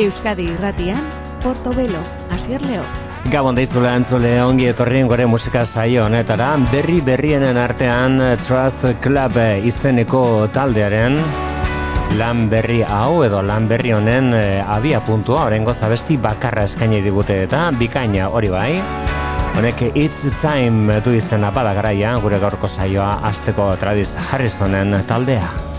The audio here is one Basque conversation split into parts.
Euskadi irratian, Portobelo, Asier Leoz. Gabon daizula entzule ongi etorrien gore musika saio honetara, berri berrienen artean Trust Club izeneko taldearen lan berri hau edo lan berri honen e, abia puntua, orengo zabesti bakarra eskaini digute eta bikaina hori bai. Honek It's Time du izena bada garaia, gure gaurko saioa asteko Travis Harrisonen taldea.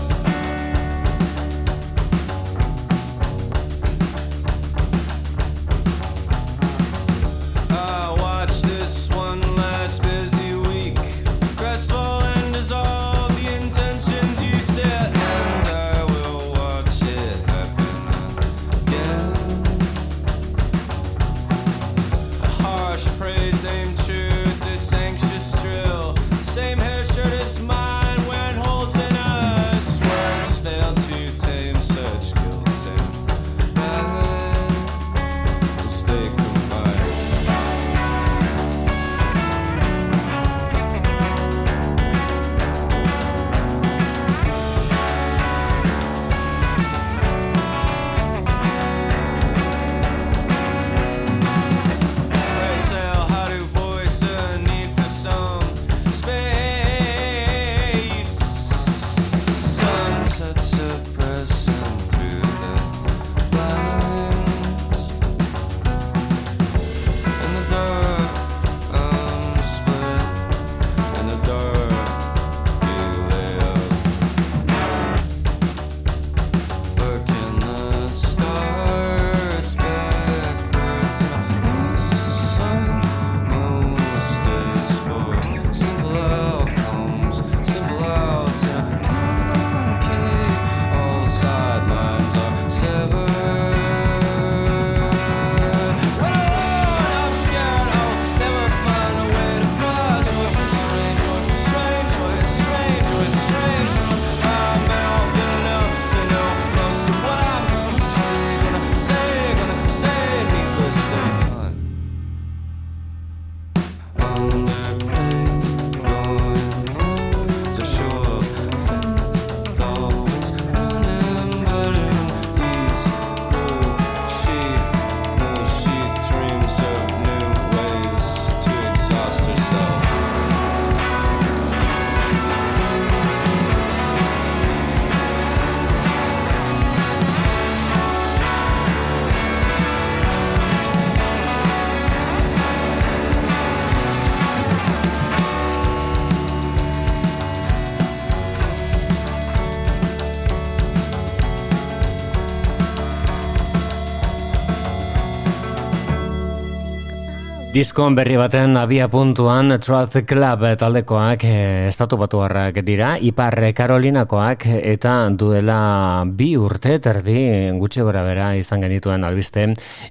Diskon berri baten abia puntuan Truth Club taldekoak eh, estatu batuarrak dira, Ipar Karolinakoak eta duela bi urte terdi gutxe gora bera izan genituen albiste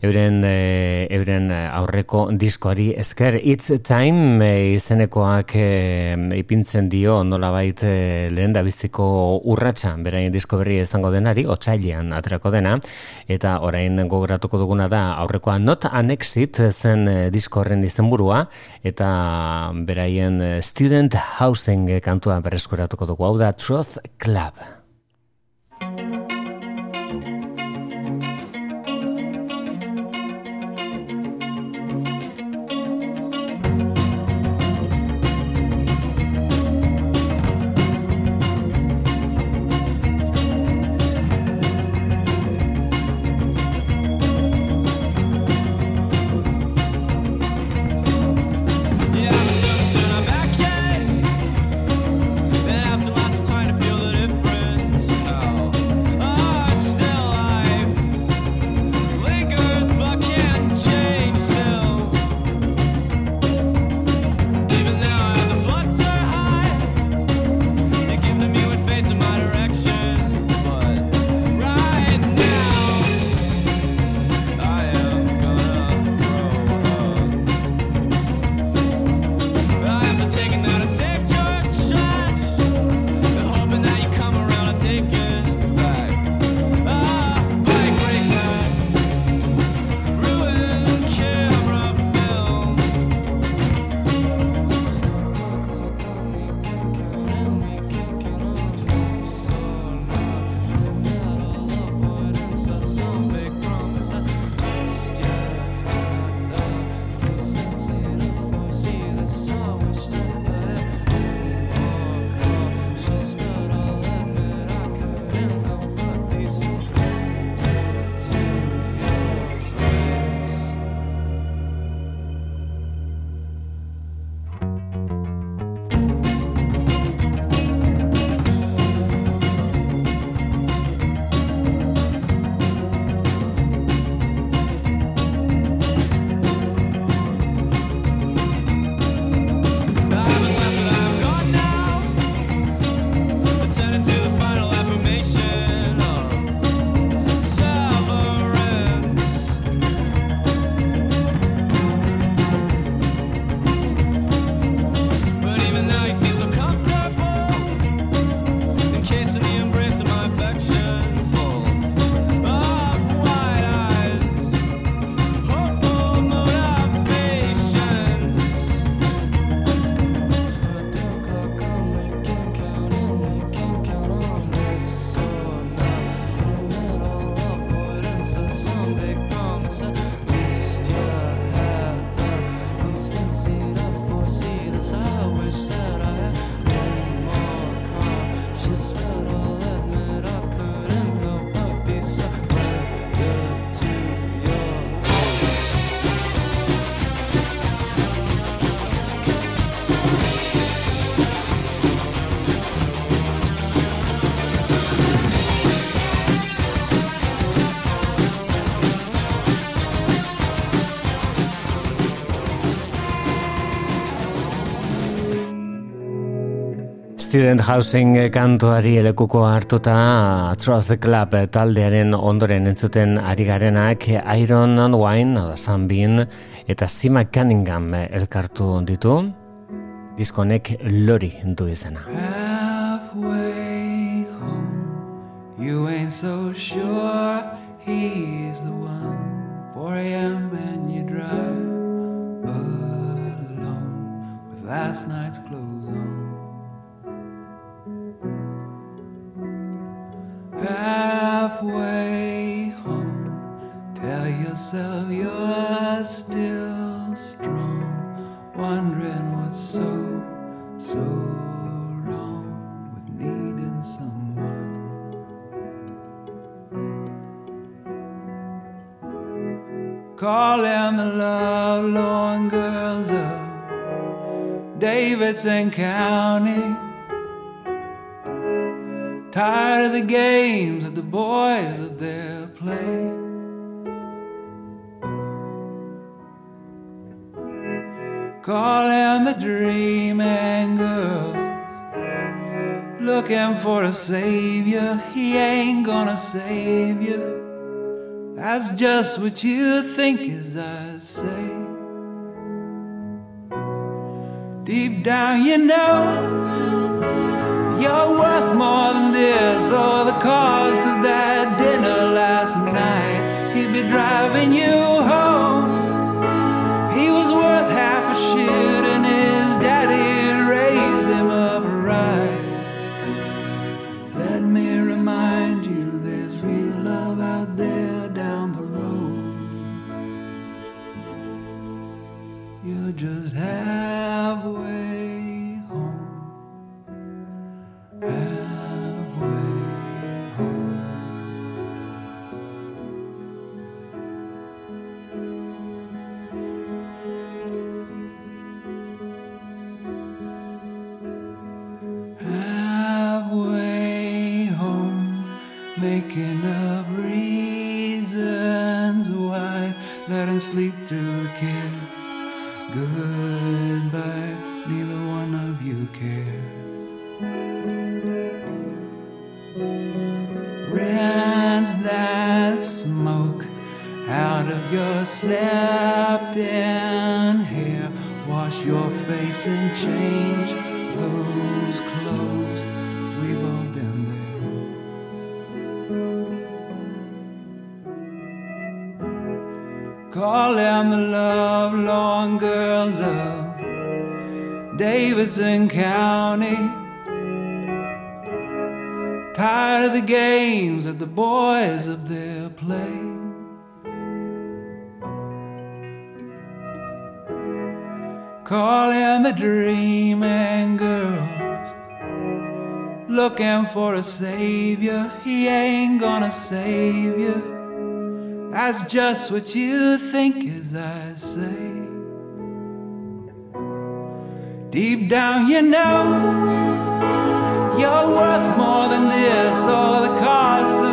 euren, e, euren aurreko diskoari esker. It's Time e, izenekoak ipintzen dio nola bait e, lehen da biziko urratxa berain disko berri izango denari, otxailean aterako dena. Eta orain gogoratuko duguna da aurrekoa Not Annexit zen disko disko izenburua eta beraien eh, student housing kantua berreskuratuko dugu hau da Truth Club. Student Housing kantuari elekuko hartuta Truth Club taldearen ondoren entzuten ari garenak Iron and Wine, Sunbeam eta Sima Cunningham elkartu ditu. Diskonek lori du izena. Halfway home You ain't so sure he's the one. 4 a.m. and you drive alone. With last night's halfway home. Tell yourself you're still strong, wondering what's so, so wrong with needing someone. Calling the love lorn girls of Davidson County Tired of the games that the boys of there play. Calling the dreaming girls, looking for a savior. He ain't gonna save you. That's just what you think, as I say. Deep down, you know you're worth more than this, or the cost of that dinner last night. He'd be driving you Sleep through the kiss. Goodbye, neither one of you care. Rinse that smoke out of your slept in hair. Wash your face and change those clothes. Calling the love lorn girls of Davidson County. Tired of the games that the boys up there play. Call Calling the dreaming girls, looking for a savior. He ain't gonna save you. That's just what you think as I say. Deep down, you know you're worth more than this or the cost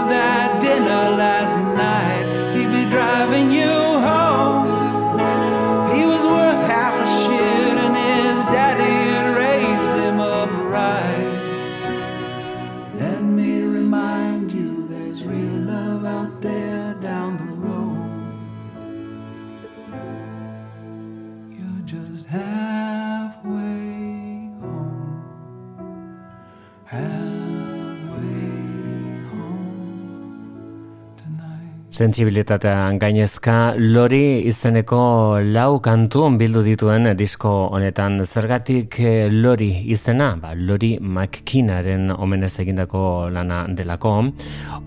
sentsibilitatean gainezka lori izeneko lau kantu bildu dituen disko honetan. Zergatik eh, lori izena? Ba, lori makkinaren omenez egindako lana delako.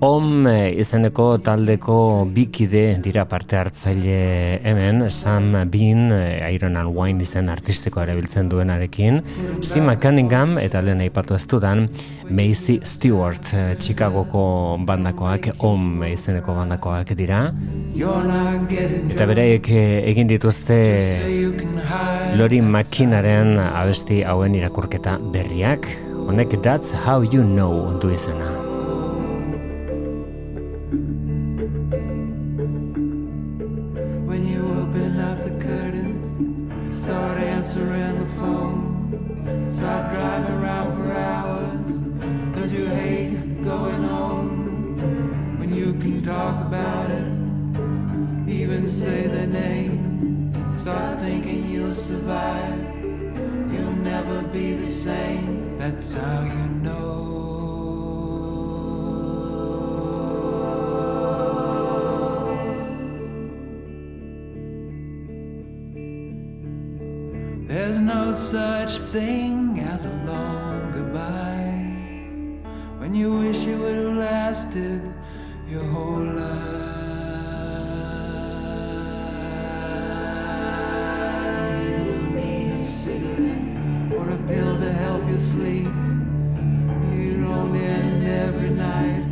Om eh, izeneko taldeko bikide dira parte hartzaile hemen. Sam Bean eh, Iron and Wine izen artistiko erabiltzen duenarekin. Sima Cunningham eta lehen aipatu ez dudan Macy Stewart Chicagoko bandakoak om izeneko bandakoak taldeak dira. Eta bereik eh, egin dituzte Lori Makinaren abesti hauen irakurketa berriak. Honek That's How You Know du izena same. That's how you know. There's no such thing as a long goodbye. When you wish it would have lasted your whole life. sleep. You don't end every night.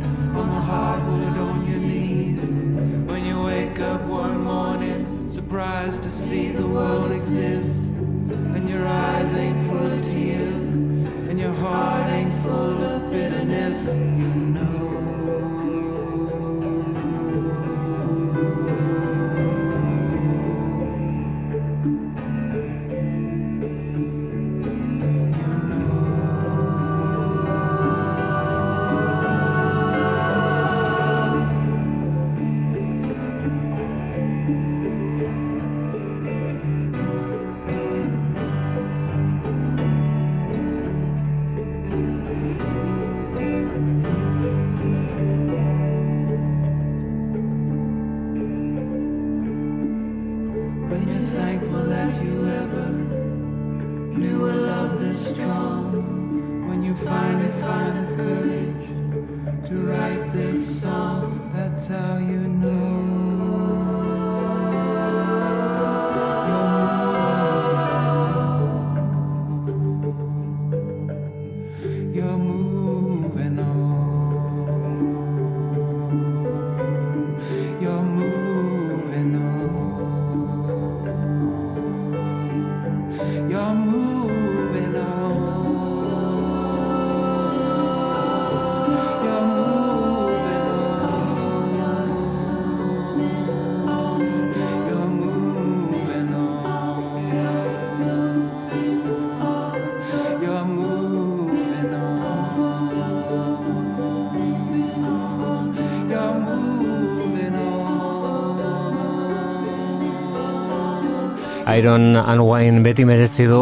Iron Unwind beti merezi du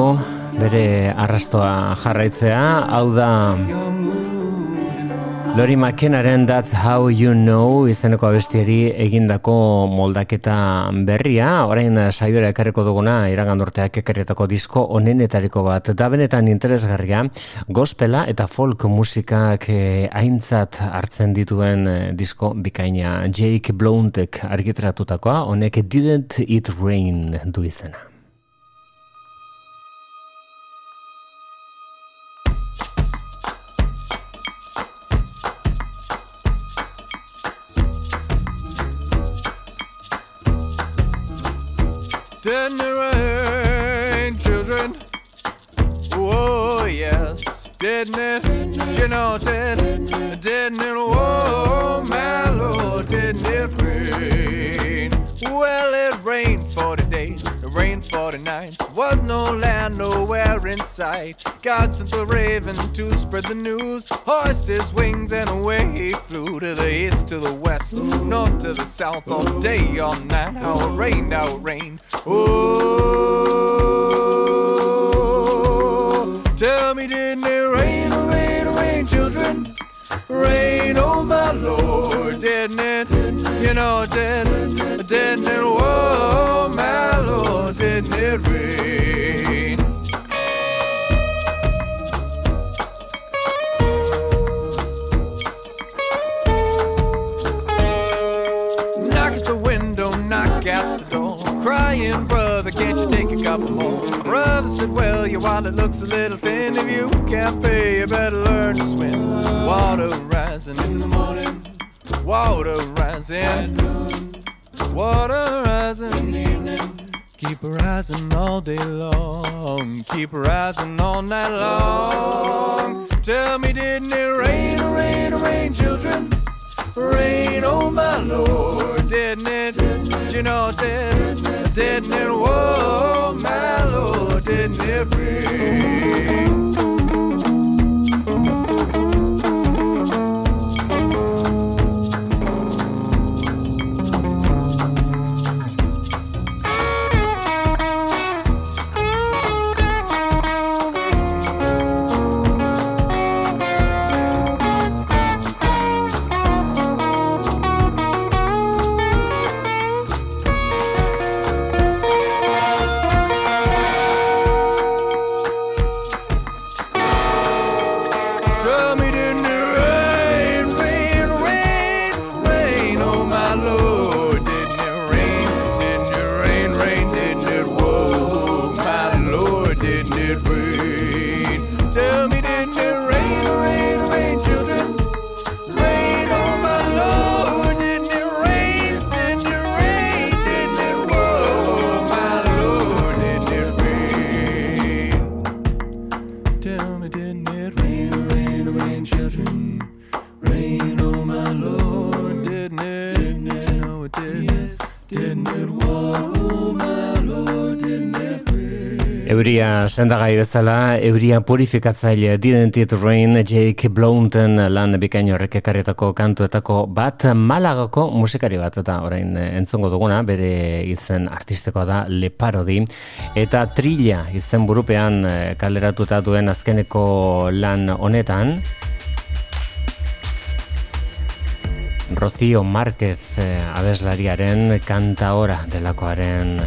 bere arrastoa jarraitzea, hau da Lori McKennaren That's How You Know izeneko abestiari egindako moldaketa berria, orain saioera ekarriko duguna iragandorteak ekarrietako disko onenetariko bat, da benetan interesgarria, gospela eta folk musikak eh, aintzat hartzen dituen eh, disko bikaina. Jake Blountek argitratutakoa, honek Didn't It Rain du izena. Didn't it? You know, did, didn't it? Oh, my Lord, didn't it rain? Well, it rained 40 days rain for the nights. Was no land nowhere in sight. God sent the raven to spread the news. Hoist his wings and away he flew to the east, to the west, north to the south, all day, all night. How it rained, how it rained. Oh, tell me, didn't it rain, oh my Lord, didn't it? You know, didn't, didn't it, whoa, my Lord, didn't it rain? Said, Well, your wallet looks a little thin. If you can't pay, you better learn to swim. Water rising in the morning, water rising water rising in the evening. Keep rising all day long, keep rising all night long. Tell me, didn't it rain, oh, rain, oh, rain, children? Rain, oh my Lord, didn't it? Didn't you know, it didn't, didn't it? Whoa, my Lord, didn't it rain? Euria sendagai bezala, euria purifikatzaile Didn't It Rain, Jake Blounten lan bikaino horrek ekarrietako kantuetako bat, Malagako musikari bat, eta orain entzongo duguna, bere izen artistikoa da Le eta Trilla izen burupean eh, kaleratuta duen azkeneko lan honetan, Rocío Márquez eh, abeslariaren kanta ora delakoaren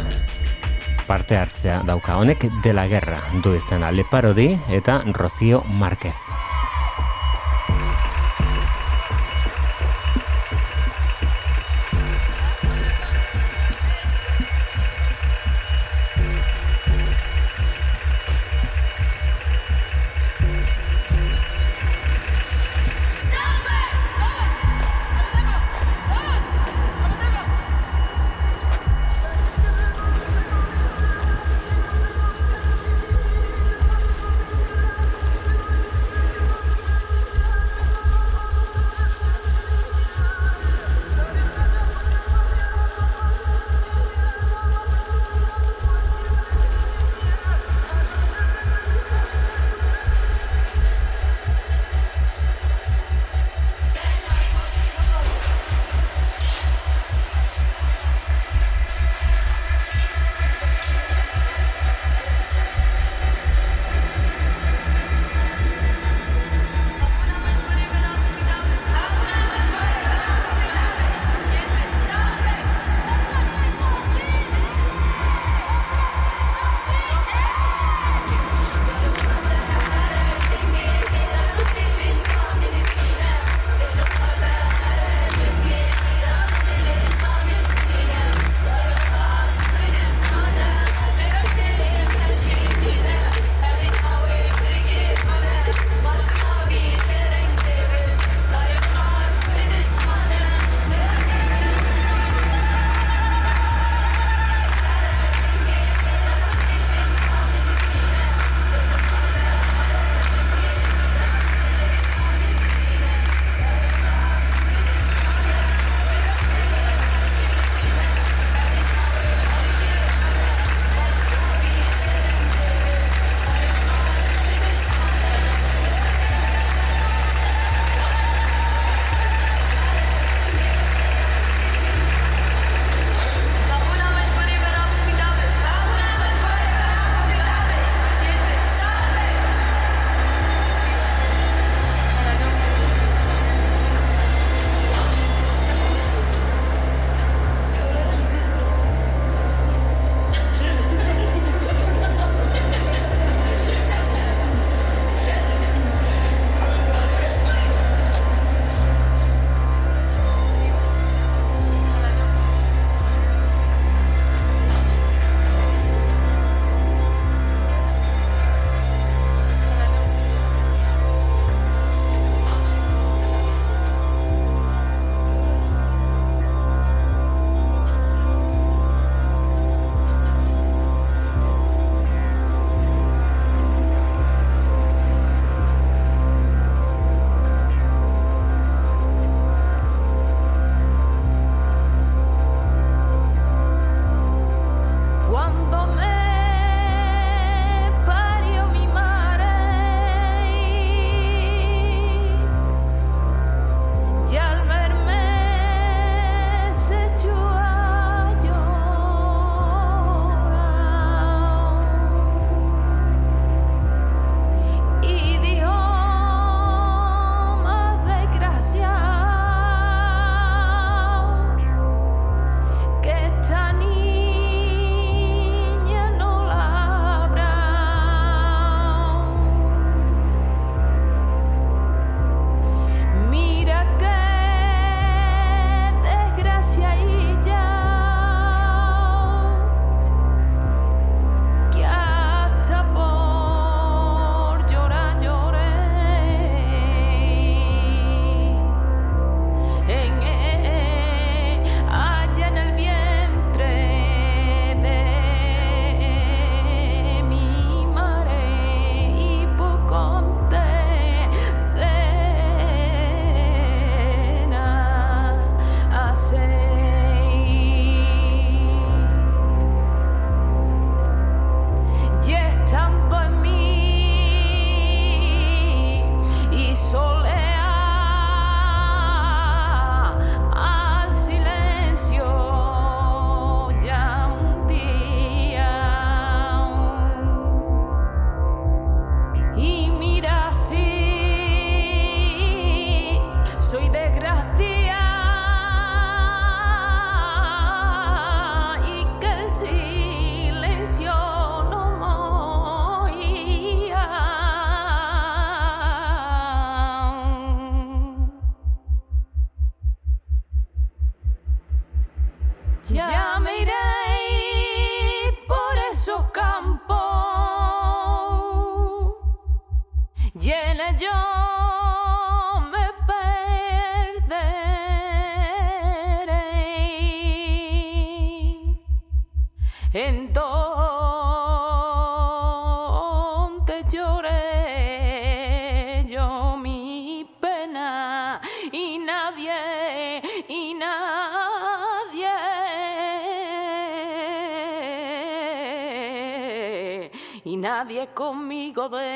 parte hartzea dauka. Honek de la guerra du izena Le Parodi eta Rocío Márquez. amigo de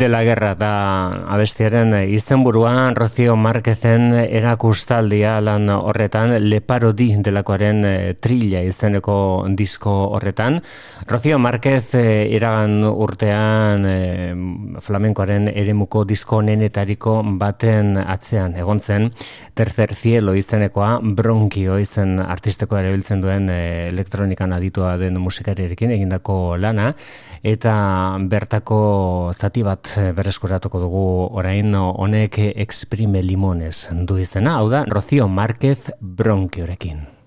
de la guerra da abestiaren izenburua Rocio Marquezen erakustaldia lan horretan leparodi delakoaren eh, trilla izeneko disko horretan. Rocio Marquez eh, iragan urtean eh, flamenkoaren eremuko disko nenetariko baten atzean egon zen tercer cielo izenekoa bronkio izen artisteko erabiltzen duen elektronikan aditua den musikariarekin egindako lana eta bertako zati bat bat berreskuratuko dugu orain honek exprime limones du izena, hau da, Rocio Márquez bronkiorekin.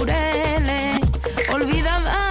laureles. Olvídame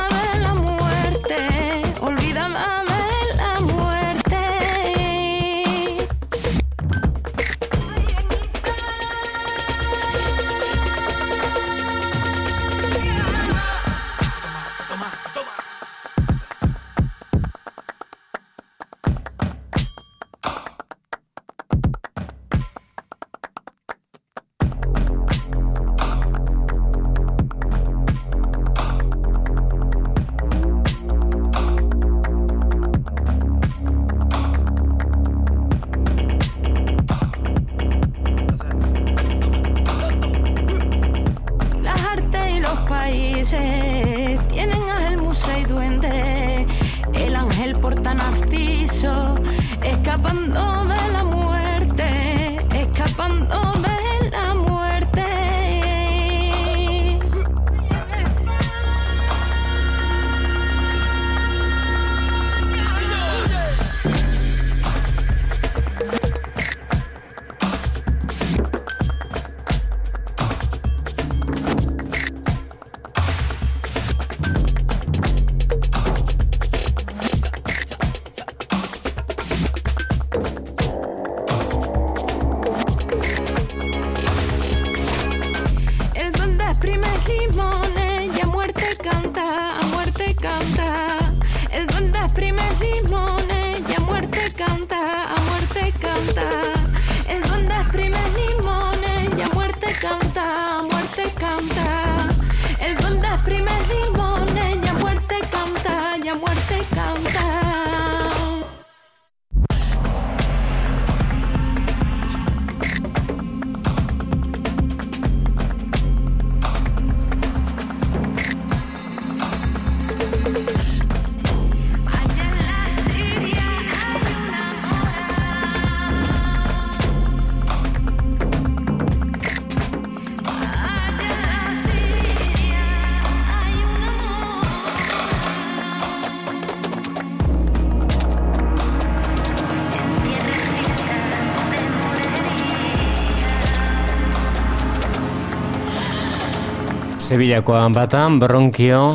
Sevillakoan batan, Bronkio,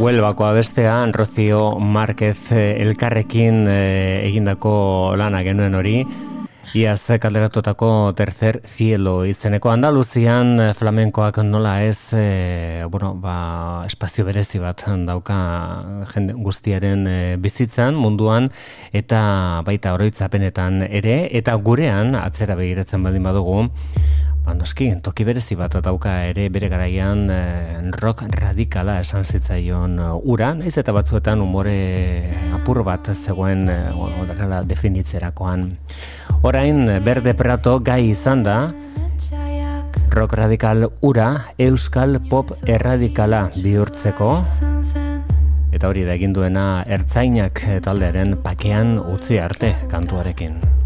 Huelbakoa bestean, Rocio Márquez eh, elkarrekin eh, egindako lana genuen hori, Iaz kalderatutako tercer cielo izeneko Andaluzian eh, flamenkoak nola ez e, bueno, ba, espazio berezi bat dauka jende guztiaren bizitzan munduan eta baita oroitzapenetan ere eta gurean atzera begiratzen baldin badugu Ba, noski, toki berezi bat dauka ere bere garaian eh, rock radikala esan zitzaion uh, ura, naiz eta batzuetan umore apur bat zegoen uh, definitzerakoan. Orain, berde prato gai izan da, rock radikal ura, euskal pop erradikala bihurtzeko, eta hori da egin duena ertzainak taldearen pakean utzi arte kantuarekin.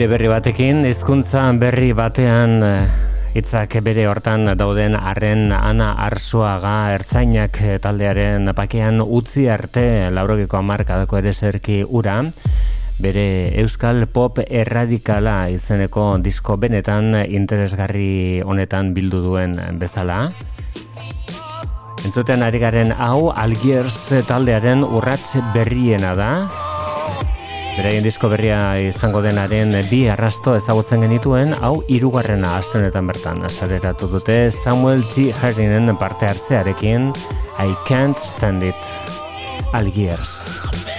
Aire berri batekin, hizkuntza berri batean eh, hitzak bere hortan dauden arren ana arsuaga ertzainak eh, taldearen pakean utzi arte laurogiko amarkadako ere zerki ura, bere euskal pop erradikala izeneko disko benetan interesgarri honetan bildu duen bezala. Entzuten ari garen hau Algiers taldearen urrats berriena da, Beraien disko berria izango denaren bi arrasto ezagutzen genituen, hau hirugarrena astenetan bertan asareratu dute Samuel T. Hardinen parte hartzearekin I Can't Stand It, Algiers.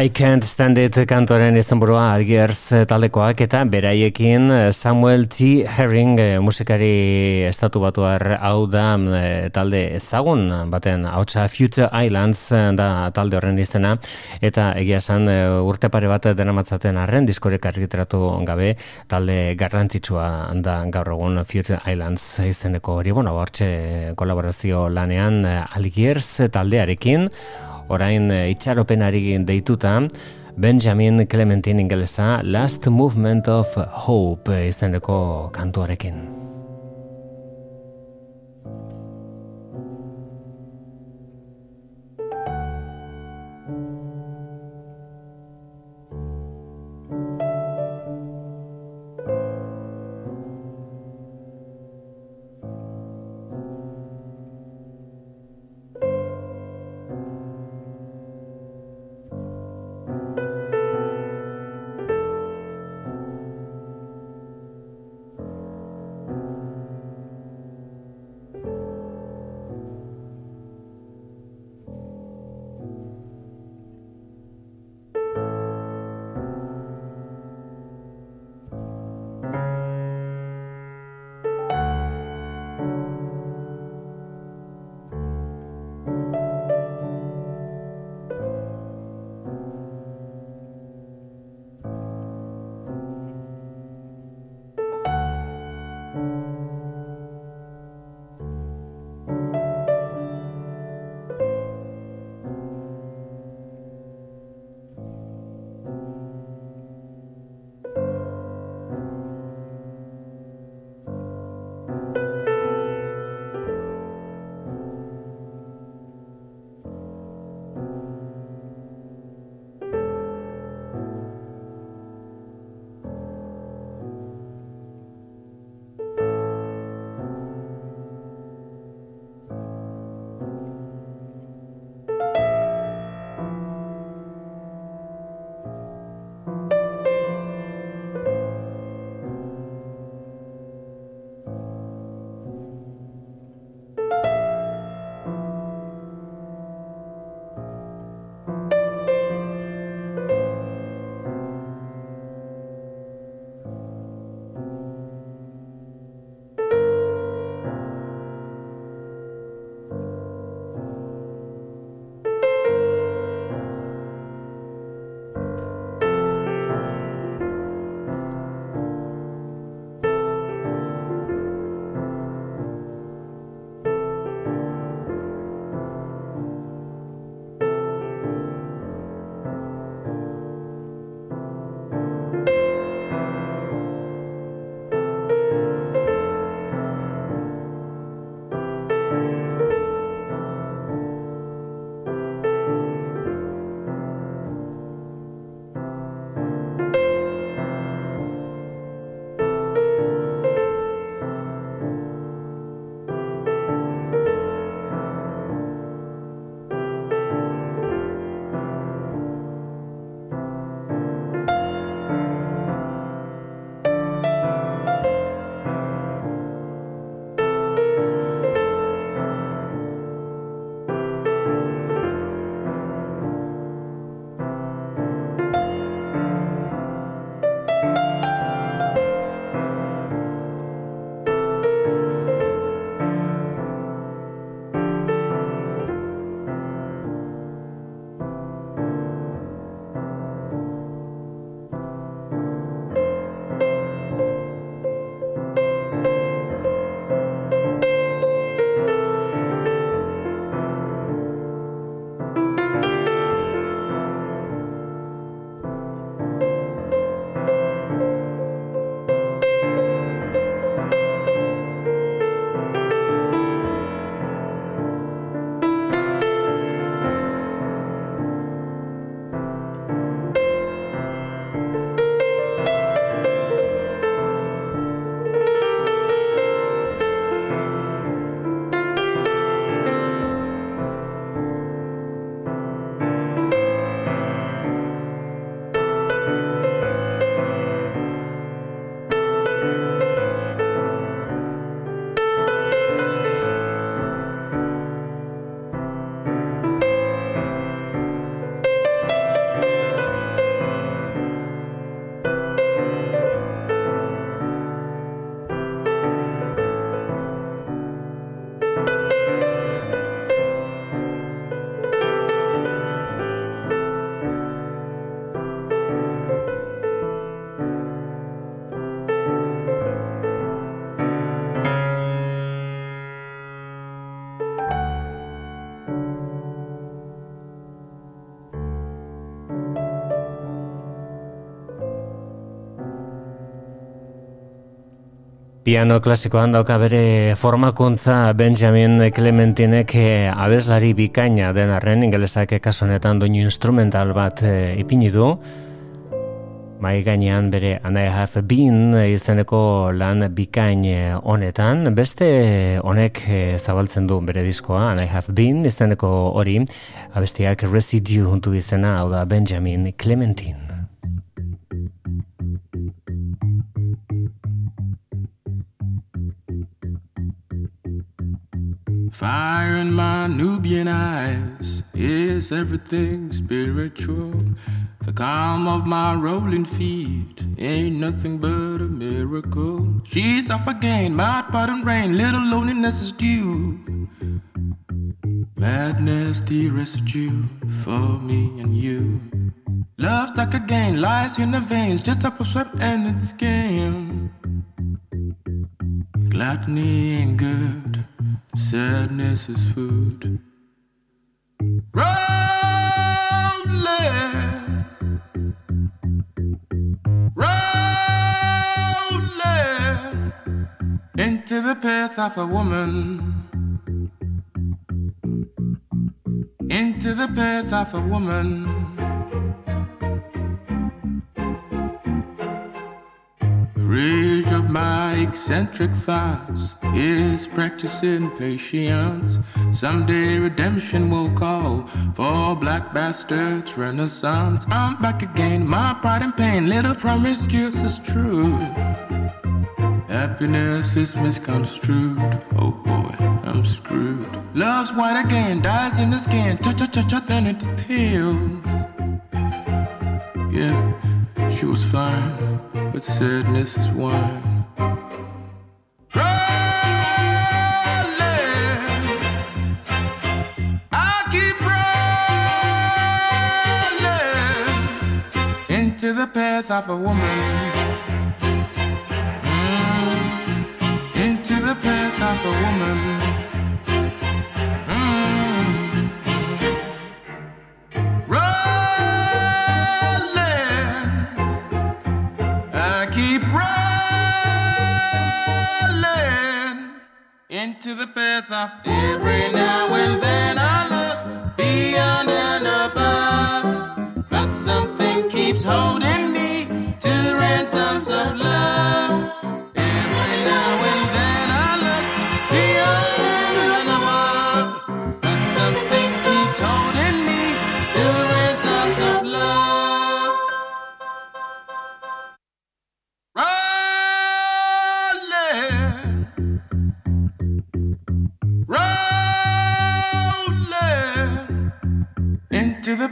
I Can't Stand It kantoren izenburua Algiers taldekoak eta beraiekin Samuel T. Herring eh, musikari estatu batuar hau da eh, talde ezagun baten hautsa Future Islands eh, da talde horren izena eta egia esan urte pare bat dena matzaten arren diskorek argitratu gabe talde garrantzitsua da gaur egun Future Islands izeneko hori bueno, hortxe kolaborazio lanean Algiers taldearekin orain eh, itxaropenari deituta, Benjamin Clementine ingelesa Last Movement of Hope izeneko kantuarekin. Piano klasikoan dauka bere formakuntza Benjamin Clementinek eh, abeslari bikaina den arren ingelesak kasunetan doinu instrumental bat e, ipini du. Mai gainean bere And I Have Been izeneko lan bikain eh, honetan. Beste honek zabaltzen du bere diskoa And I Have Been izeneko hori. Abestiak Residue huntu izena hau da Benjamin Clementine. Fire in my Nubian eyes is everything spiritual. The calm of my rolling feet ain't nothing but a miracle. She's off again, pot, and rain, little loneliness is due. Madness, the residue for me and you. Love stuck again, lies in the veins, just up a sweat and it's game. Gluttony ain't good. Sadness is food. Rolling rolling into the path of a woman. Into the path of a woman. Rage of my eccentric thoughts is practicing patience. Someday redemption will call for black bastards renaissance. I'm back again, my pride and pain, little promiscuous is true. Happiness is misconstrued. Oh boy, I'm screwed. Love's white again, dies in the skin. Cha cha cha cha, then it peels. Yeah, she was fine but sadness is wine. Into the path of a woman. Mm, into the path of a woman. Into the path of every now and then I look beyond and above, but something keeps holding me to ransoms of love.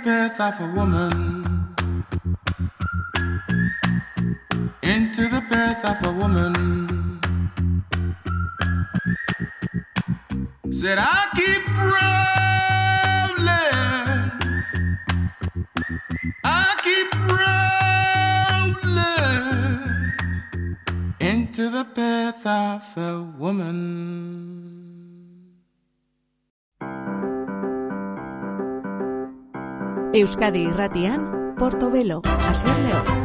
Path of a woman. Into the path of a woman. Said I keep rolling. I keep rolling into the path of a woman. Euskadi irratian, Portobelo, Asier Leoz.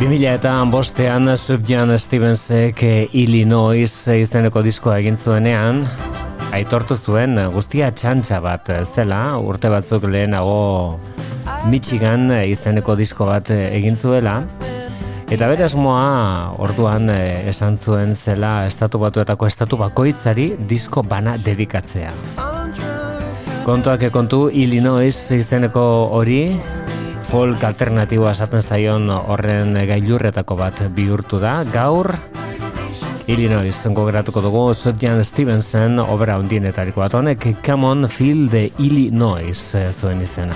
2000 eta bostean Subjan Stevensek eh, Illinois izeneko diskoa egin zuenean, aitortu zuen guztia txantxa bat zela, urte batzuk lehenago Michigan izeneko disko bat egin zuela, Eta bere asmoa orduan eh, esan zuen zela estatu batuetako estatu bakoitzari disko bana dedikatzea. Kontuak kontu Illinois izeneko hori folk alternatiboa esaten zaion horren gailurretako bat bihurtu da. Gaur Illinois zenko geratuko dugu Sutjan Stevenson obra hundienetariko bat honek Come on Feel the Illinois zuen izena.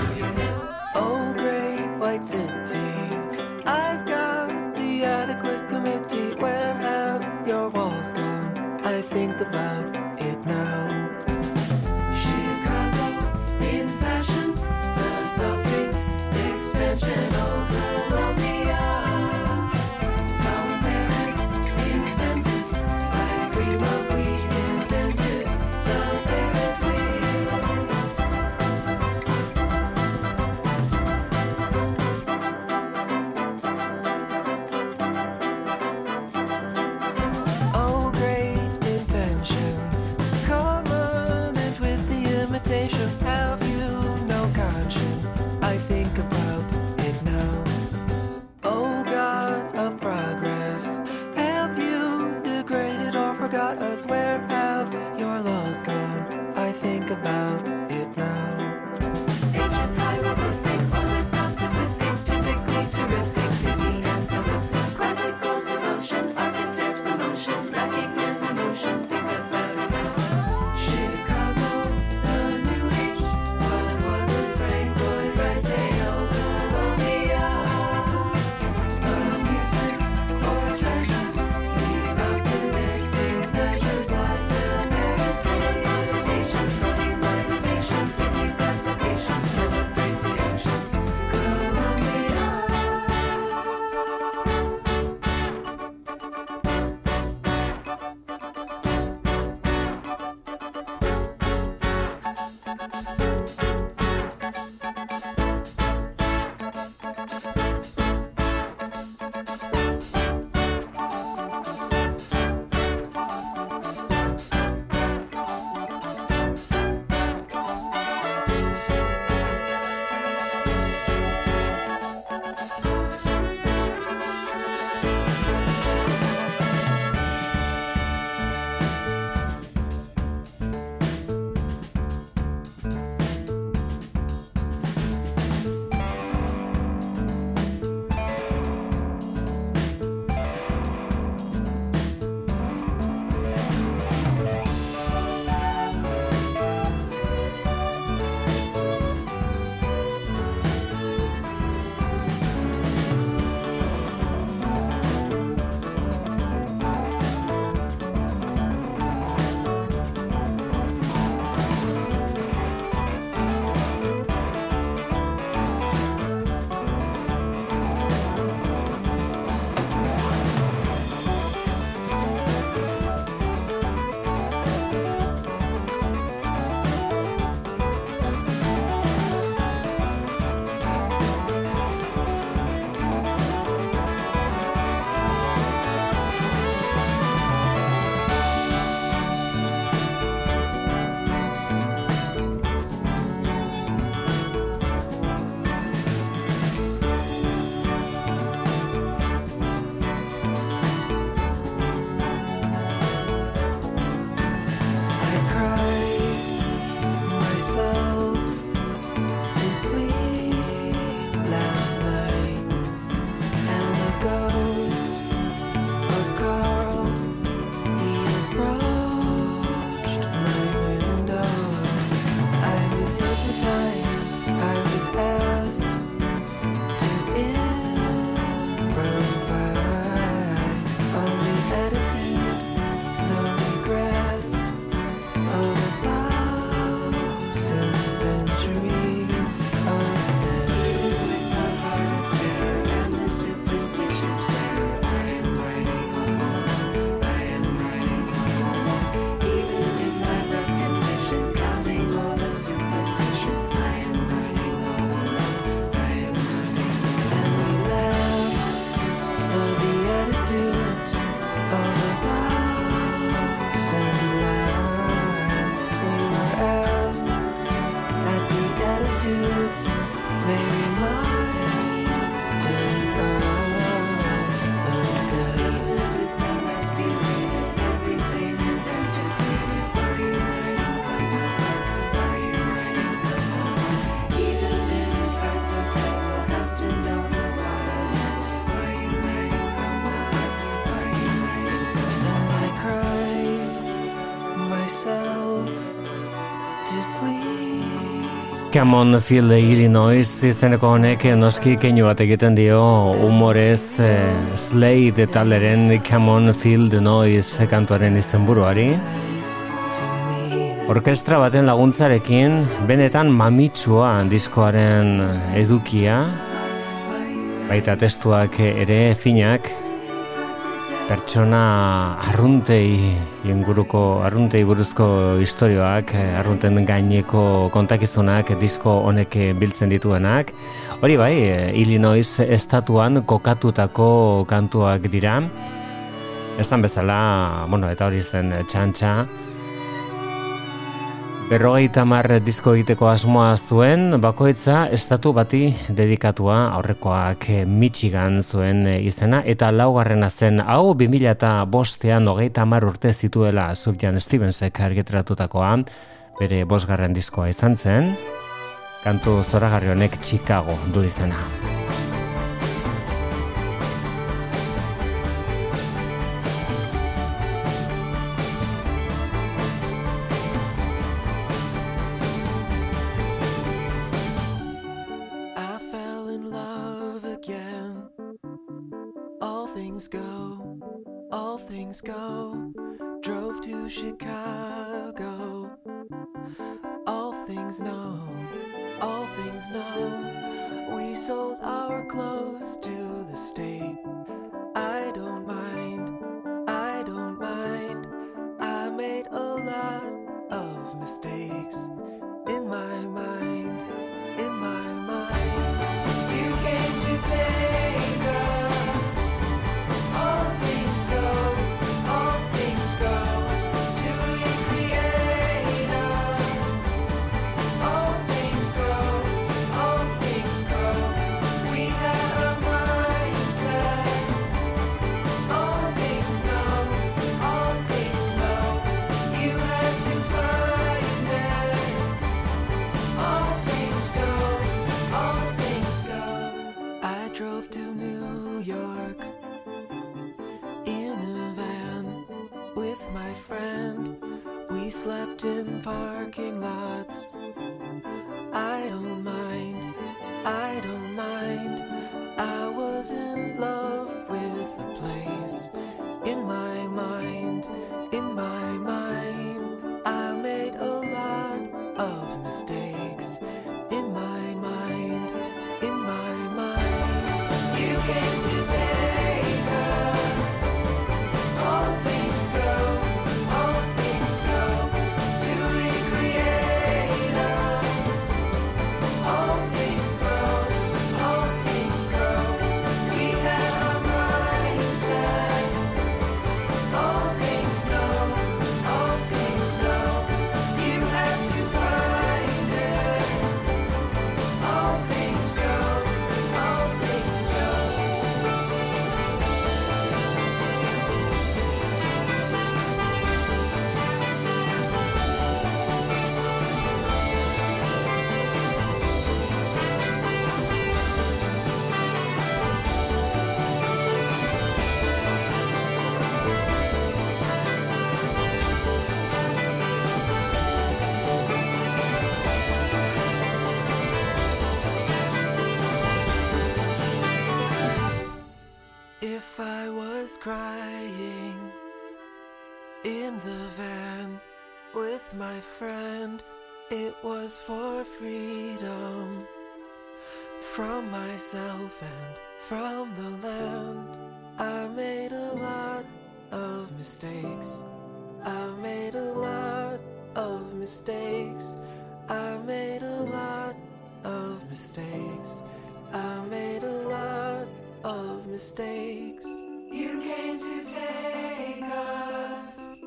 Come on Field Illinois izeneko honek noski keinu bat egiten dio humorez eh, Slade taleren Come on Field Noise eh, kantuaren izenburuari. Orkestra baten laguntzarekin benetan mamitsua diskoaren edukia baita testuak ere finak pertsona arruntei inguruko arruntei buruzko istorioak, eh, arrunten gaineko kontakizunak disko honek biltzen dituenak. Hori bai, eh, Illinois estatuan kokatutako kantuak dira. Esan bezala, bueno, eta hori zen txantxa, Berrogeita mar disko egiteko asmoa zuen, bakoitza estatu bati dedikatua aurrekoak Michigan zuen izena, eta laugarrena zen hau 2000 eta bostean hogeita mar urte zituela Sufjan Stevensek argitratutakoa, bere bosgarren diskoa izan zen, kantu zoragarri honek Chicago du izena. Sold our clothes in parking lots. I don't mind, I don't mind. I was in love crying in the van with my friend, it was for freedom from myself and from the land. I made a lot of mistakes. I made a lot of mistakes. I made a lot of mistakes. I made a lot of mistakes. You came to take us.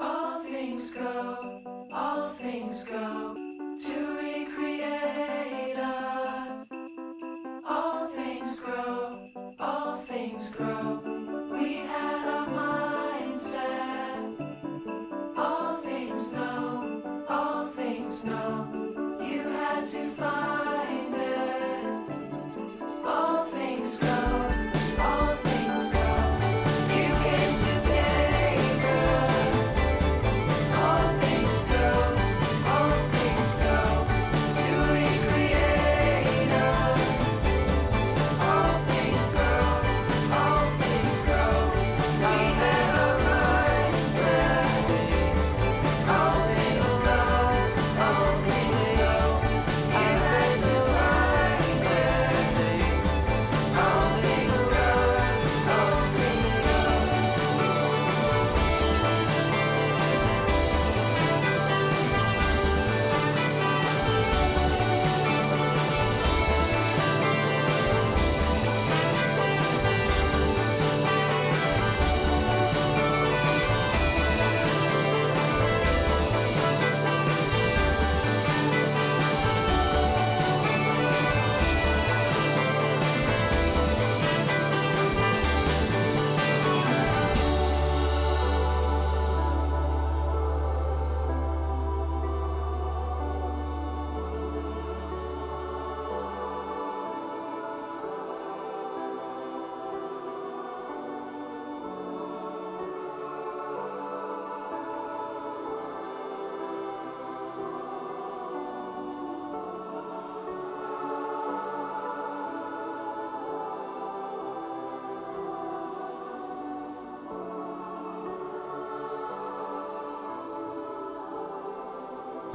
All things go, all things go to recreate us. All things grow, all things grow.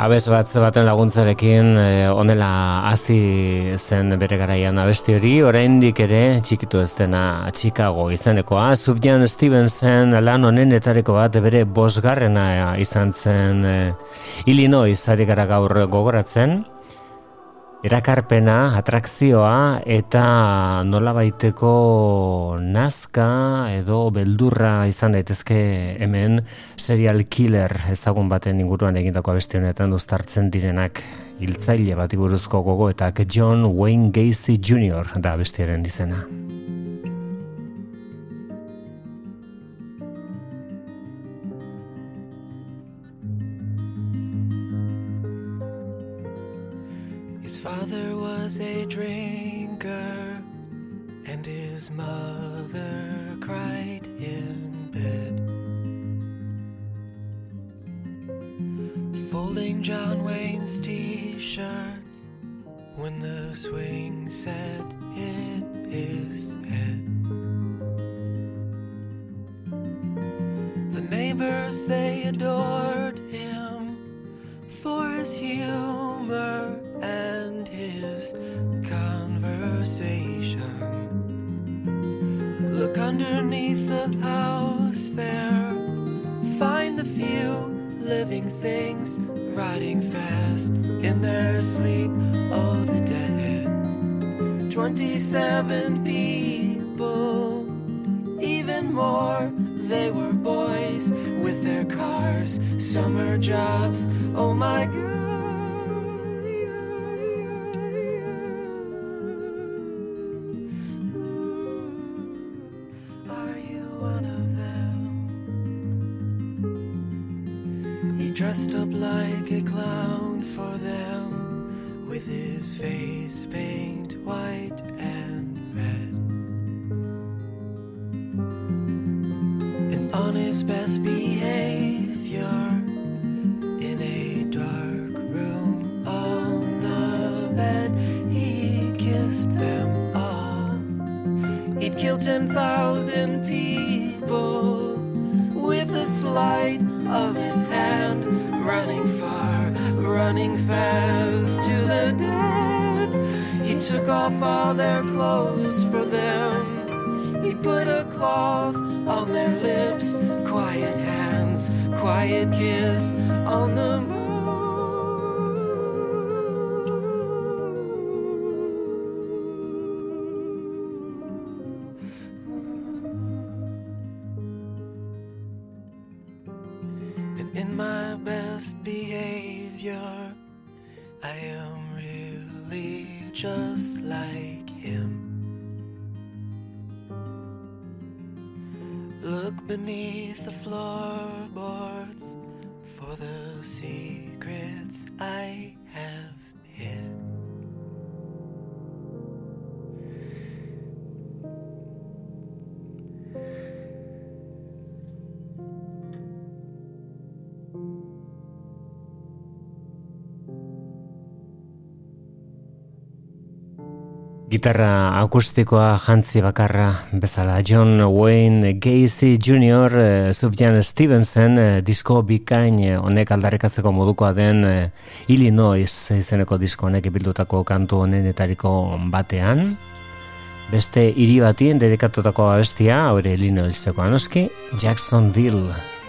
Abez bat baten laguntzarekin eh, honela hasi zen bere garaian abesti hori, oraindik ere txikitu ez dena Chicago izanekoa. Sufjan Stevenson lan honenetariko bat bere bosgarrena izan zen eh, Illinois ari gara gaur gogoratzen. Erakarpena, atrakzioa eta nola baiteko nazka edo beldurra izan daitezke hemen serial killer ezagun baten inguruan egindako abesti honetan uztartzen direnak hiltzaile bat buruzko gogoetak John Wayne Gacy Jr. da bestiaren dizena. Wayne's t shirts when the swing set hit his head. The neighbors, they adored him for his humor and his conversation. Look underneath the house there, find the few living things riding fast in their sleep. Oh, the dead. 27 people, even more. They were boys with their cars, summer jobs. Oh my God. Dressed up like a clown for them with his face paint white and red. And on his best behavior in a dark room on the bed, he kissed them all. He'd kill 10,000 people with a slide of his hand, running far, running fast to the dead. He took off all their clothes for them. He put a cloth on their lips, quiet hands, quiet kiss on the And I am really just like him. Look beneath the floorboards for the secrets I have hid. Gitarra akustikoa jantzi bakarra bezala John Wayne Gacy Jr. eh, Sufjan Stevenson eh, disko bikain eh, honek aldarrikatzeko modukoa den Illinois izeneko disko honek bildutako kantu honenetariko batean. Beste hiri batien dedikatutako abestia, hori Illinoiseko anoski, Jacksonville.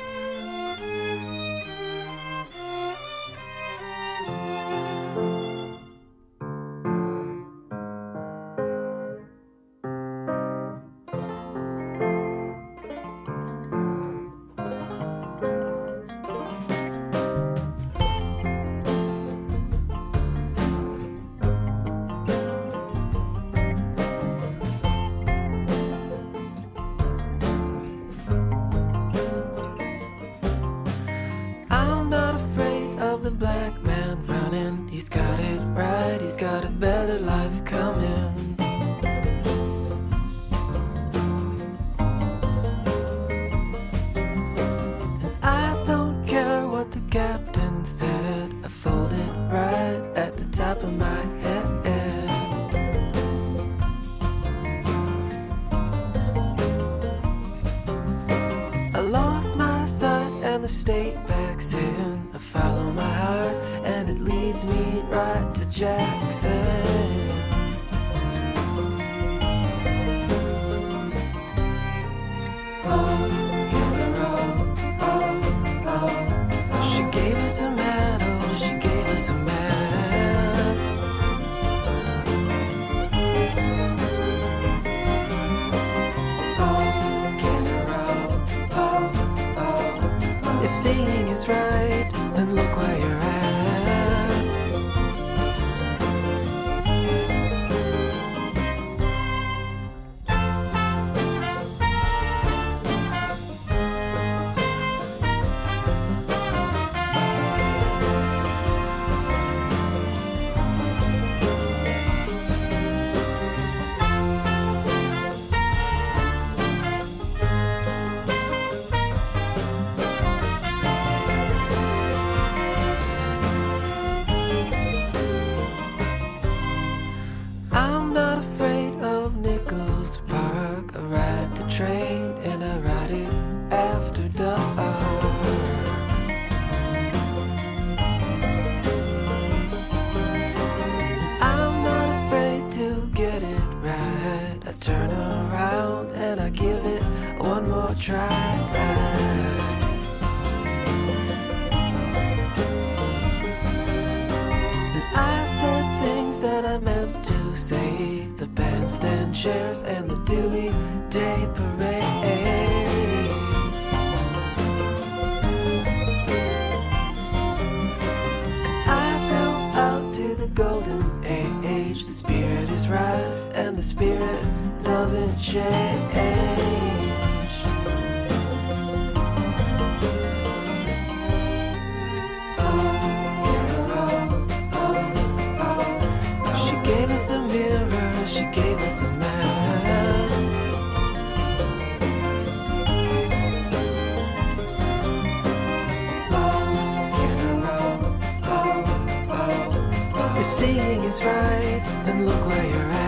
look where you're at.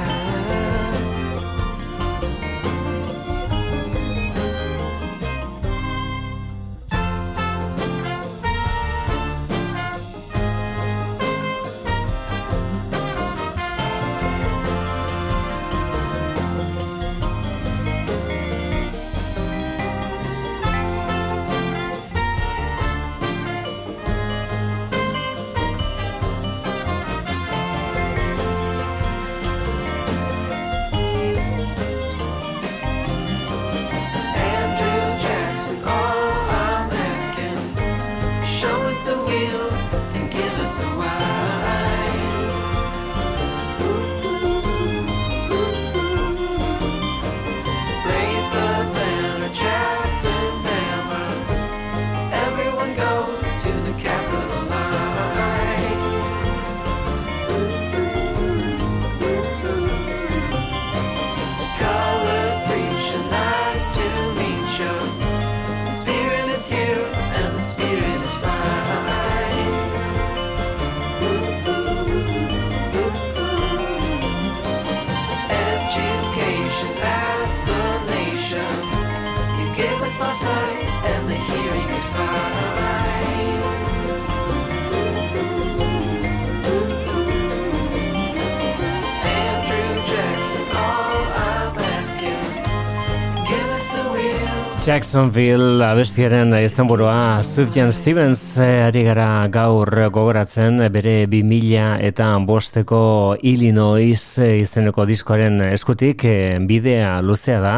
Jacksonville abestiaren izan burua Sufjan Stevens eh, ari gara gaur gogoratzen eh, bere 2000 eta bosteko Illinois eh, izeneko diskoaren eskutik bidea luzea da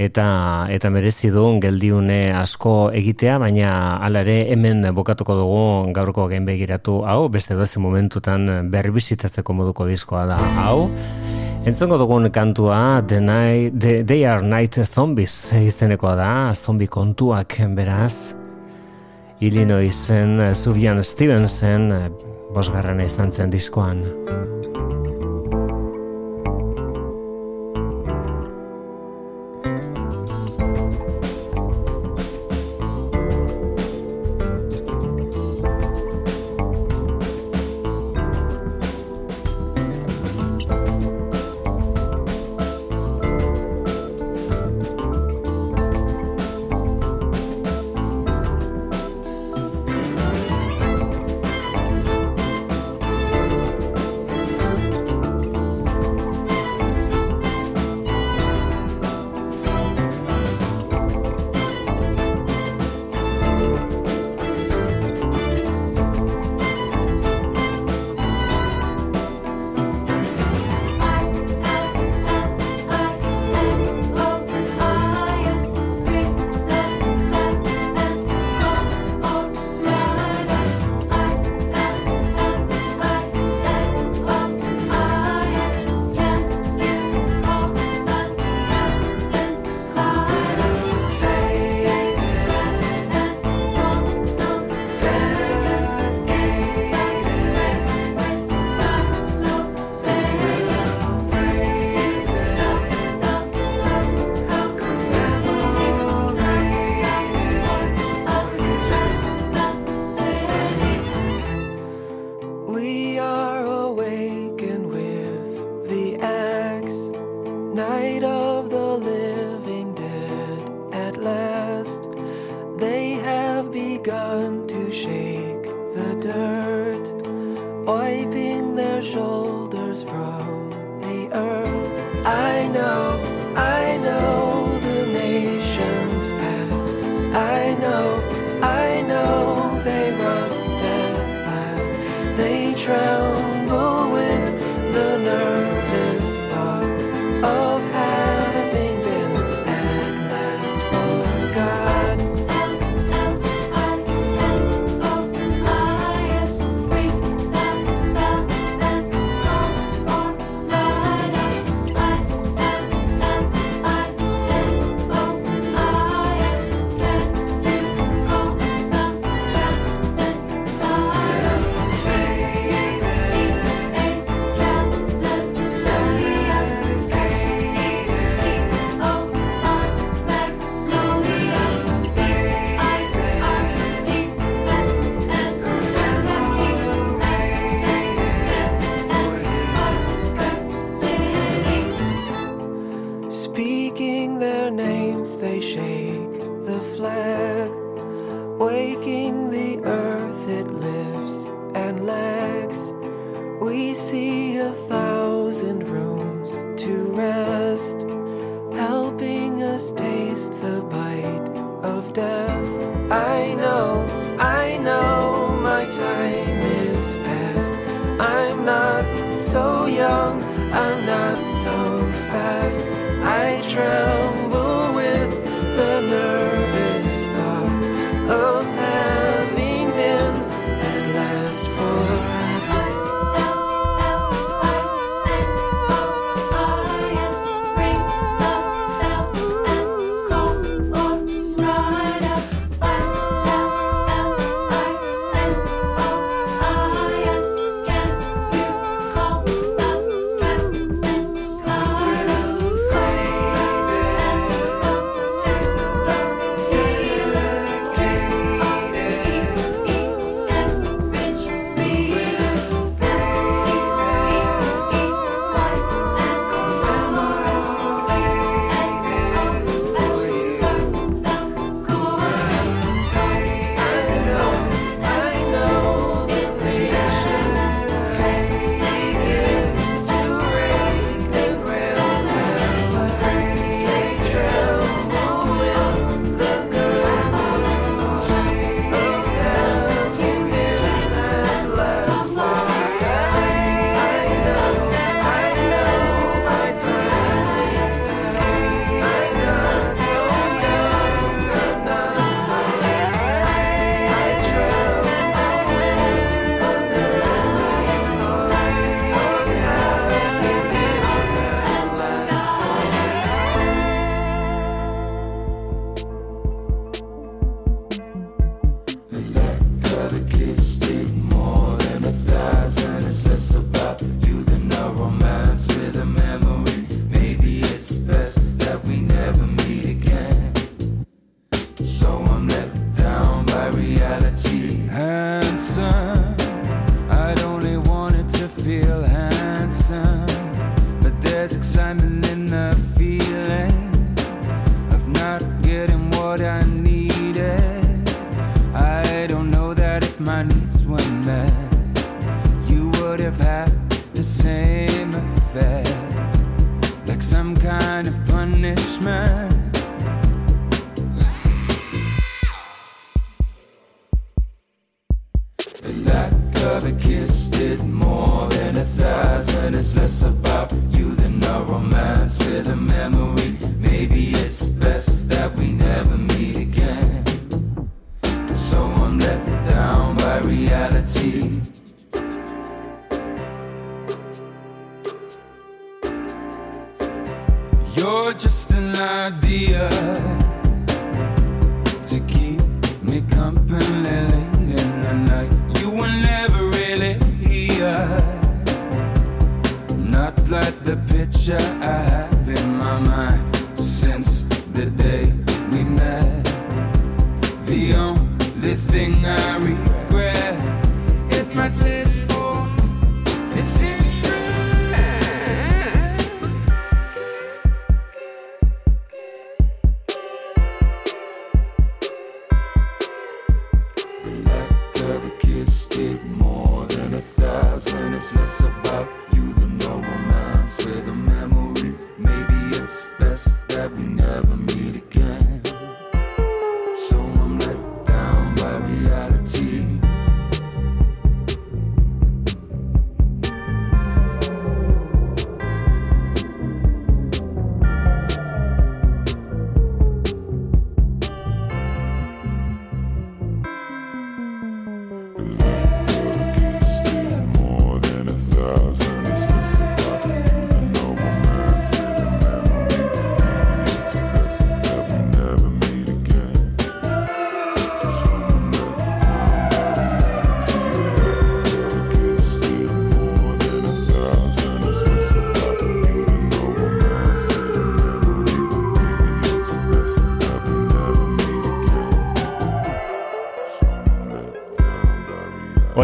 eta eta merezi du geldiune asko egitea baina hala ere hemen bokatuko dugu gaurko gain begiratu hau beste dozi momentutan berbizitzatzeko moduko diskoa da hau. Entzengo dugun kantua The Night, The, They Are Night Zombies izenekoa da, zombi kontuak beraz. Illinoisen Suvian Stevensen bosgarren izan zen diskoan.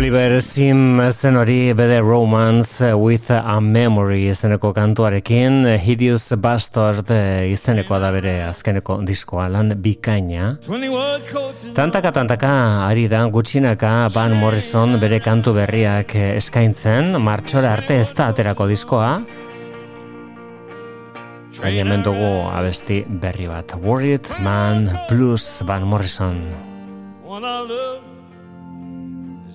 Oliver Sim zen hori bede Romance with a Memory izeneko kantuarekin. Hideous Bastard izenekoa da bere azkeneko diskoa lan bikaina. Tantaka tantaka ari da gutxinaka Van Morrison bere kantu berriak eskaintzen. Martxora arte ez da aterako diskoa. Baina hemen dugu abesti berri bat. Worried Man Blues Van Morrison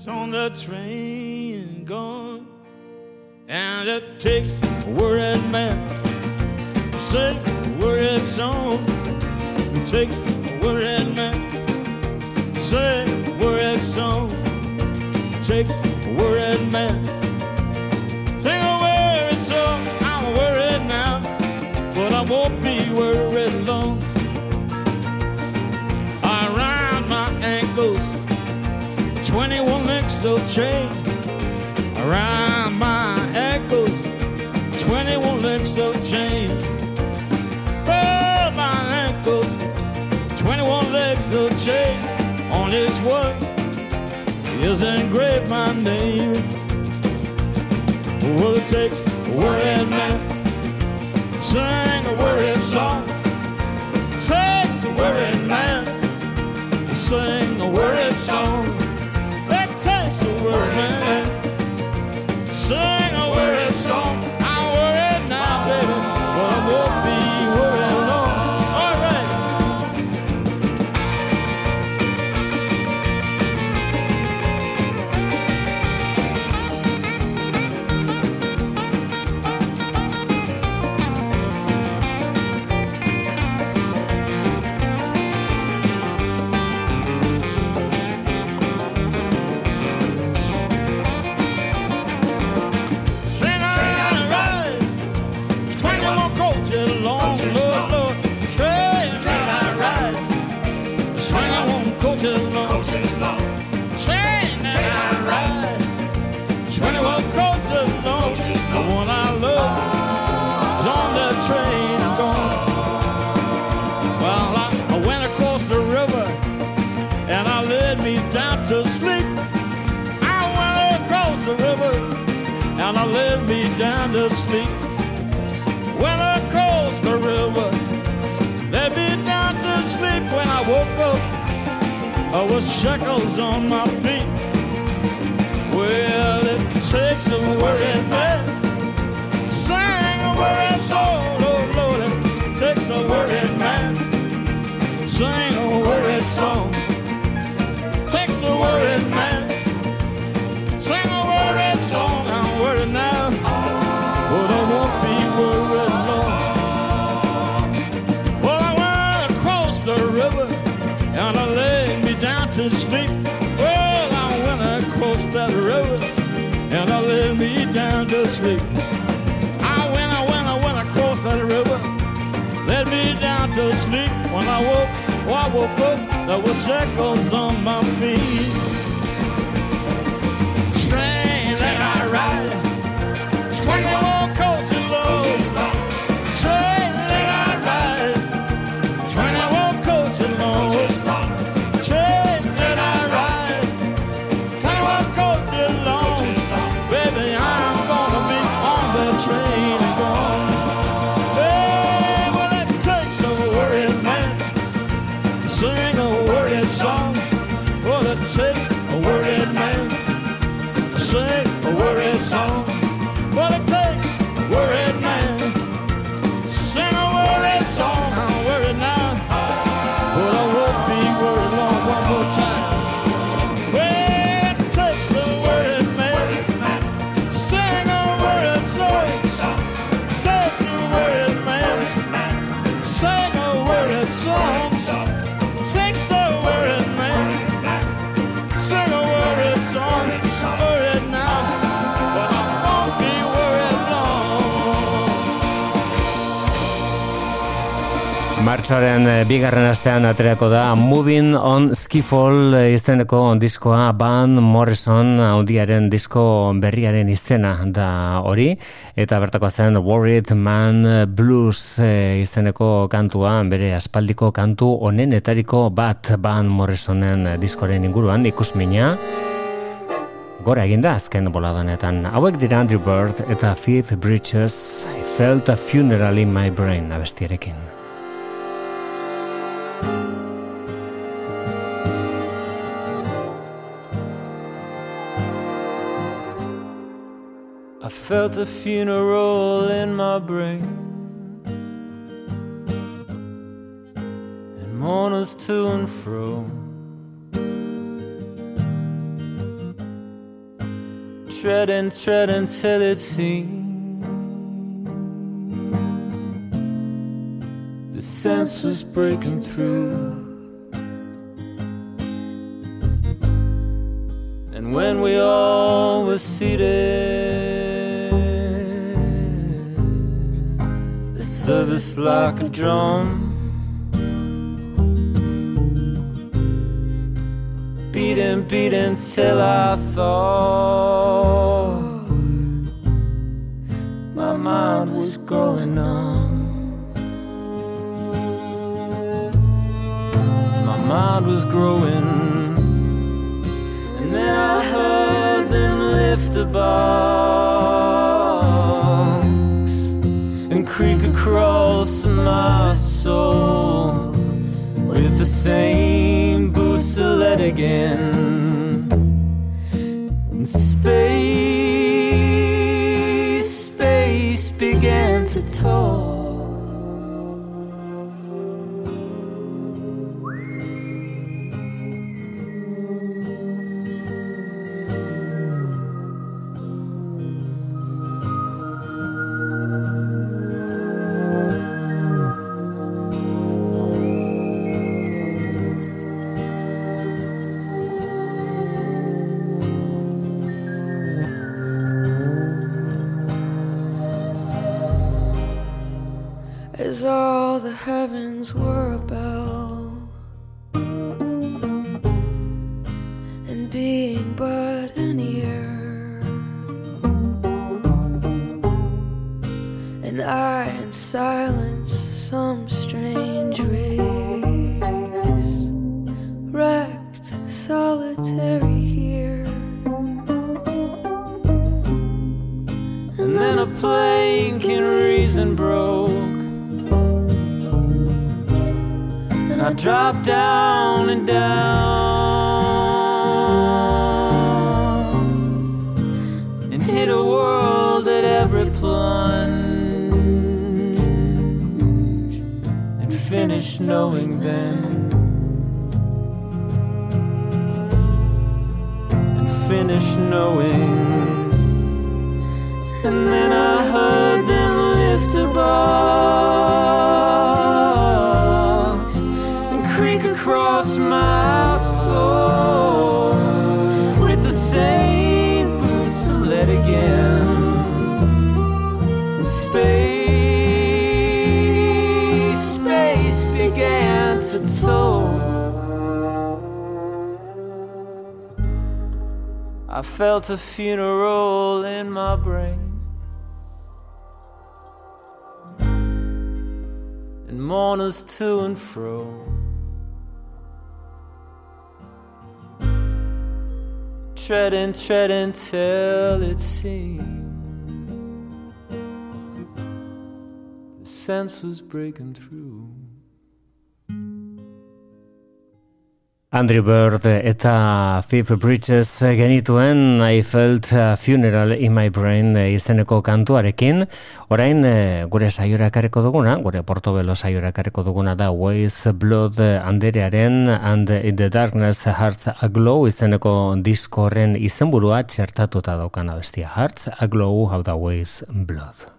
On the train gone, and it takes a worried man to sing a worried song. It takes a worried man to sing a worried song. It takes a worried man. 21 links of chain. Around my ankles, 21 links of chain. Around my ankles, 21 legs of chain. On his one is engraved my name. Well, it takes a worried man, sing a worried song. It takes a worried man to sing a worried song were I was shackles on my feet. Well, it takes a worried man, sing a worried song, oh Lord, it takes a worried there was shackles on my feet Martxoaren eh, bigarren astean aterako da Moving on Skiffle eh, izeneko diskoa Van Morrison handiaren disko berriaren izena da hori eta bertako zen Worried Man Blues eh, izeneko kantua bere aspaldiko kantu onenetariko bat Van Morrisonen diskoren inguruan ikusmina gora eginda azken boladanetan. Hauek dira Andrew Bird eta Fifth Bridges, I felt a funeral in my brain abestiarekin. Felt a funeral in my brain. And mourners to and fro. Treading, treading till it seemed the sense was breaking through. And when we all were seated, service like a drum. Beating, beating till I thought my mind was going numb. My mind was growing. And then I heard them lift a box and creak across my soul with the same boots to let again. And space, space began to talk. Treading, treading till it seemed the sense was breaking through. Andrew Bird eta Fifth Bridges genituen I felt a funeral in my brain izeneko kantuarekin. Orain eh, gure saiora ekarriko duguna, gure portobelo saiora ekarriko duguna da Ways Blood anderearen and in the darkness hearts aglow izeneko diskoren izenburua txertatuta daukana bestia. Hearts aglow hau da Ways Blood.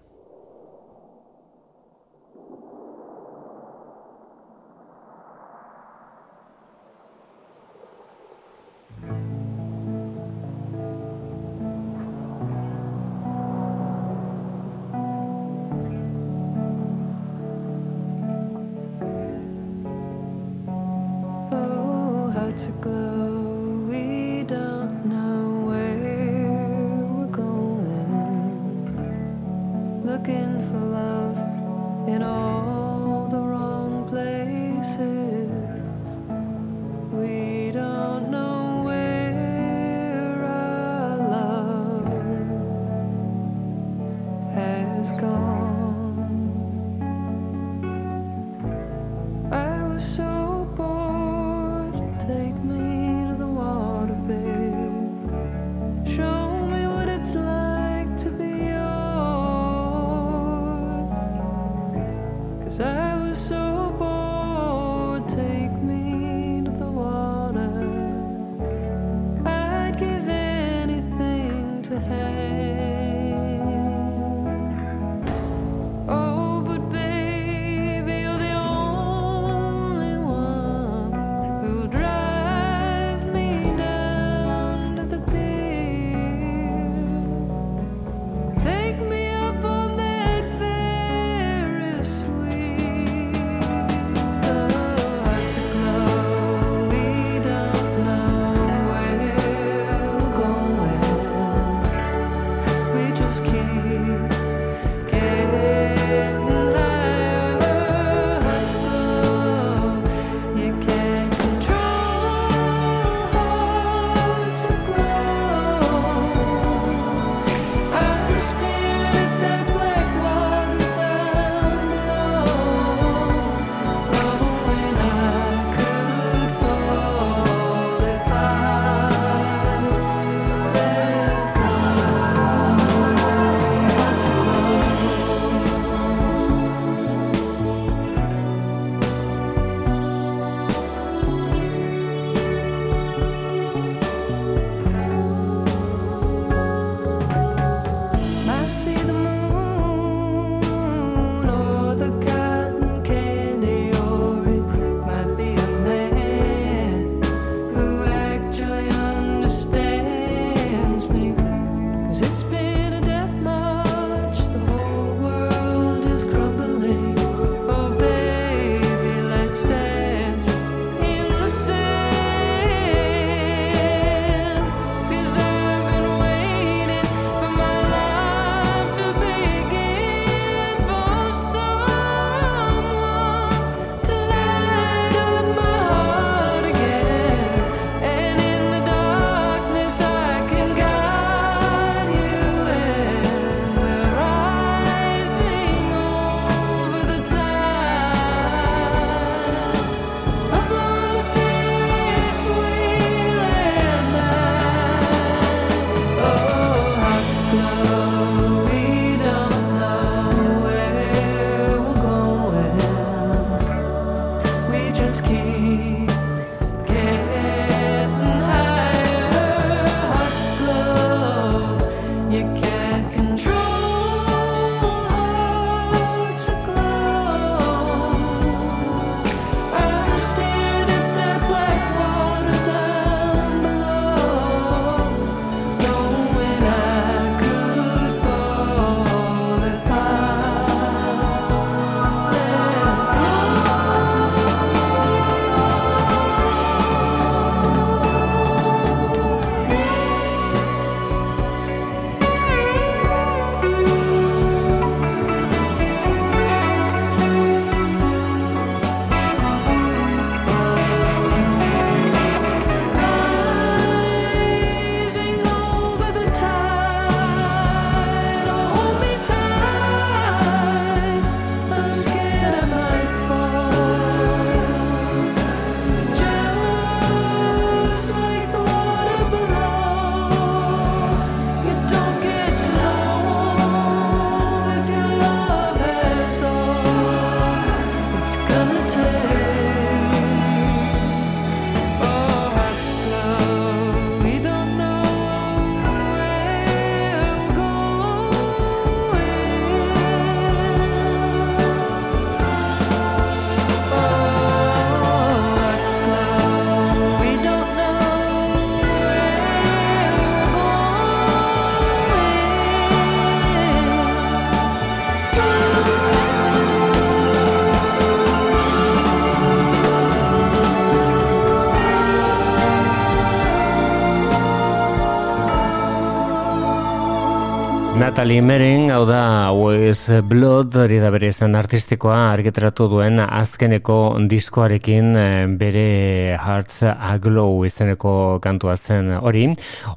Natalie Mering, hau da With Blood, hori da bere izan artistikoa argitaratu duen azkeneko diskoarekin eh, bere Hearts Aglow izeneko kantua zen hori.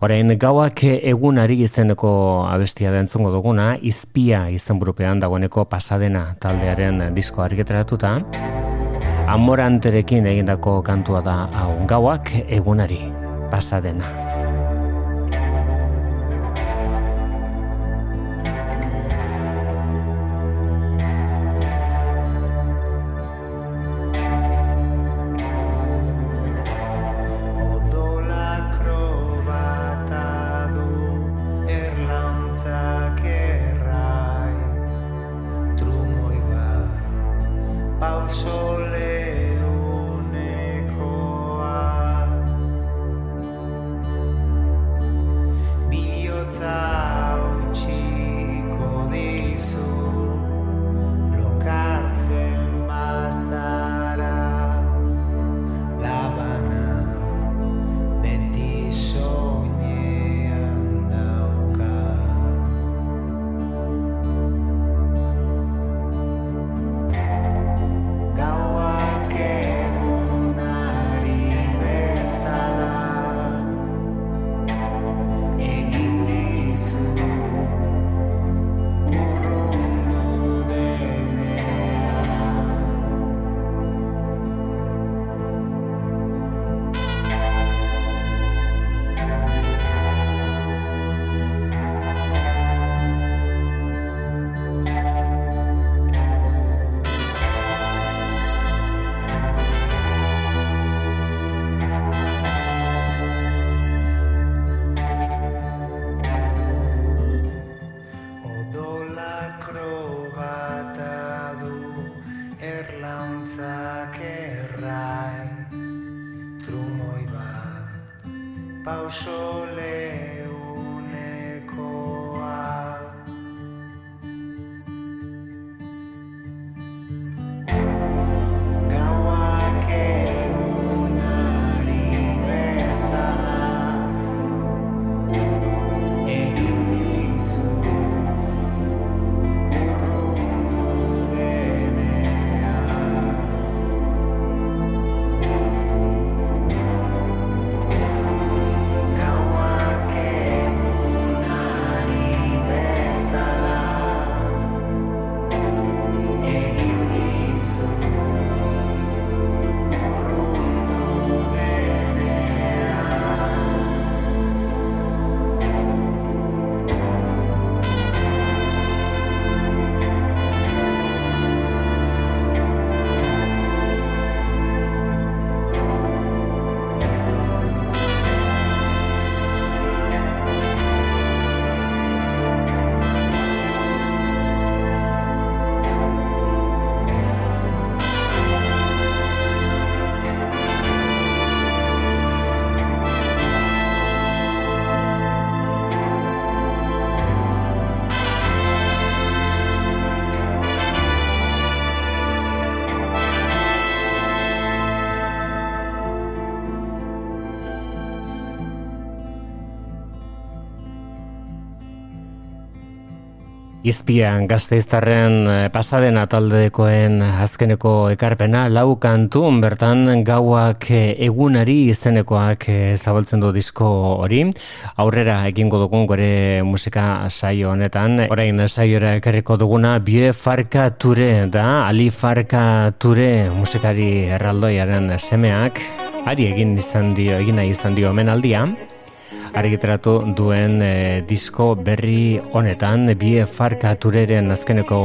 Orain gauak egunari izeneko abestia da entzungo duguna, izpia izen burupean dagoeneko pasadena taldearen disko argitaratuta. Amoranterekin egindako kantua da hau gauak egunari pasadena. Izpian gazteiztarren eh, pasadena taldekoen azkeneko ekarpena lau kantu bertan gauak eh, egunari izenekoak eh, zabaltzen du disko hori. Aurrera egingo dugun gore musika saio honetan. Orain saiora ekarriko duguna bie farka ture da ali farka ture musikari erraldoiaren semeak. Ari egin izan dio egin nahi izan dio omenaldia argitaratu duen eh, disko berri honetan bie farka tureren azkeneko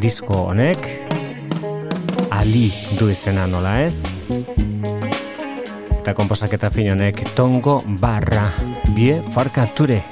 disko honek. Ali du izena nola ez? Eta komposaketa fin honek tongo barra bie farka ture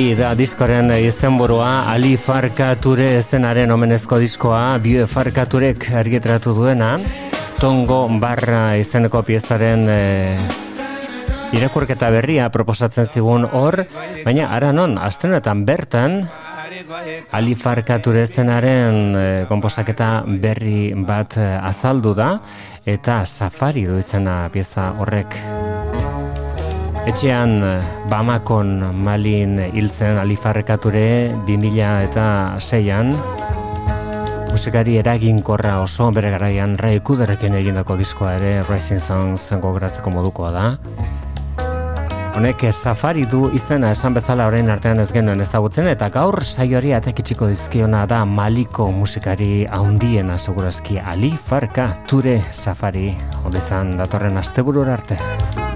Ali da diskoren izenburua, Ali Farkature ezenaren omenezko diskoa, Bioe Farkaturek argitratu duena, Tongo Barra izeneko piezaren e, irakurketa berria proposatzen zigun hor, baina ara non, astrenetan bertan, Ali Farkature zenaren e, komposaketa berri bat e, azaldu da, eta safari du izena pieza horrek. Etxean Bamakon Malin hiltzen alifarrekature 2000 eta seian musikari eraginkorra oso bere garaian Ray Kuderrekin egindako diskoa ere Rising Songs gogoratzeko modukoa da. Honek safari du izena esan bezala orain artean ez genuen ezagutzen eta gaur saioari atekitxiko dizkiona da Maliko musikari haundiena segurazki Ali Farka Ture Safari. Hondizan datorren asteburura arte.